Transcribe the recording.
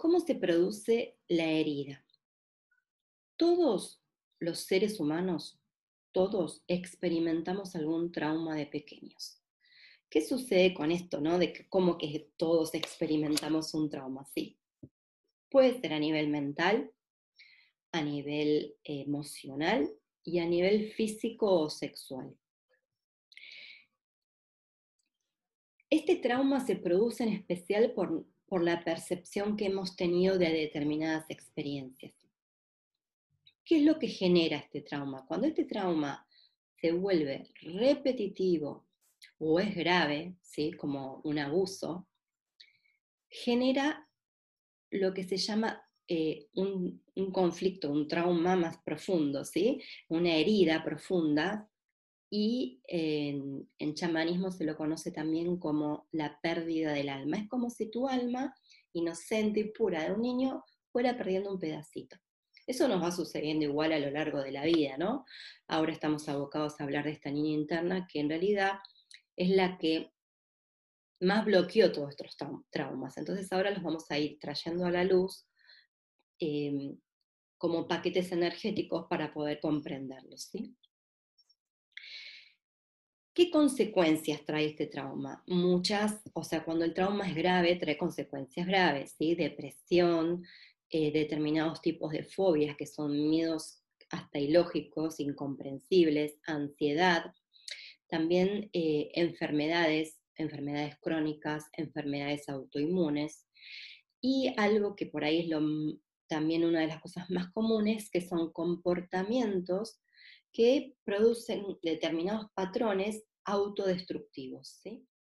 ¿cómo se produce la herida? Todos los seres humanos, todos experimentamos algún trauma de pequeños. ¿Qué sucede con esto, no? De que, cómo que todos experimentamos un trauma, sí. Puede ser a nivel mental, a nivel emocional y a nivel físico o sexual. Este trauma se produce en especial por, por la percepción que hemos tenido de determinadas experiencias. ¿Qué es lo que genera este trauma? Cuando este trauma se vuelve repetitivo o es grave, ¿sí? como un abuso, genera lo que se llama eh, un, conflicto, un trauma más profundo, ¿sí? una herida profunda, y en, chamanismo se lo conoce también como la pérdida del alma. Es como si tu alma, inocente y pura de un niño, fuera perdiendo un pedacito. Eso nos va sucediendo igual a lo largo de la vida, ¿no? Ahora estamos abocados a hablar de esta niña interna que en realidad es la que más bloqueó todos estos traumas. Entonces ahora los vamos a ir trayendo a la luz Em, como paquetes energéticos para poder comprenderlos. ¿sí? ¿Qué consecuencias trae este trauma? Muchas, o sea, cuando el trauma es grave, trae consecuencias graves, ¿sí? Depresión, eh, determinados tipos de fobias que son miedos hasta ilógicos, incomprensibles, ansiedad, también eh, enfermedades, enfermedades crónicas, enfermedades autoinmunes, y algo que por ahí es también una de las cosas más comunes, que son comportamientos que producen determinados patrones autodestructivos. ¿sí?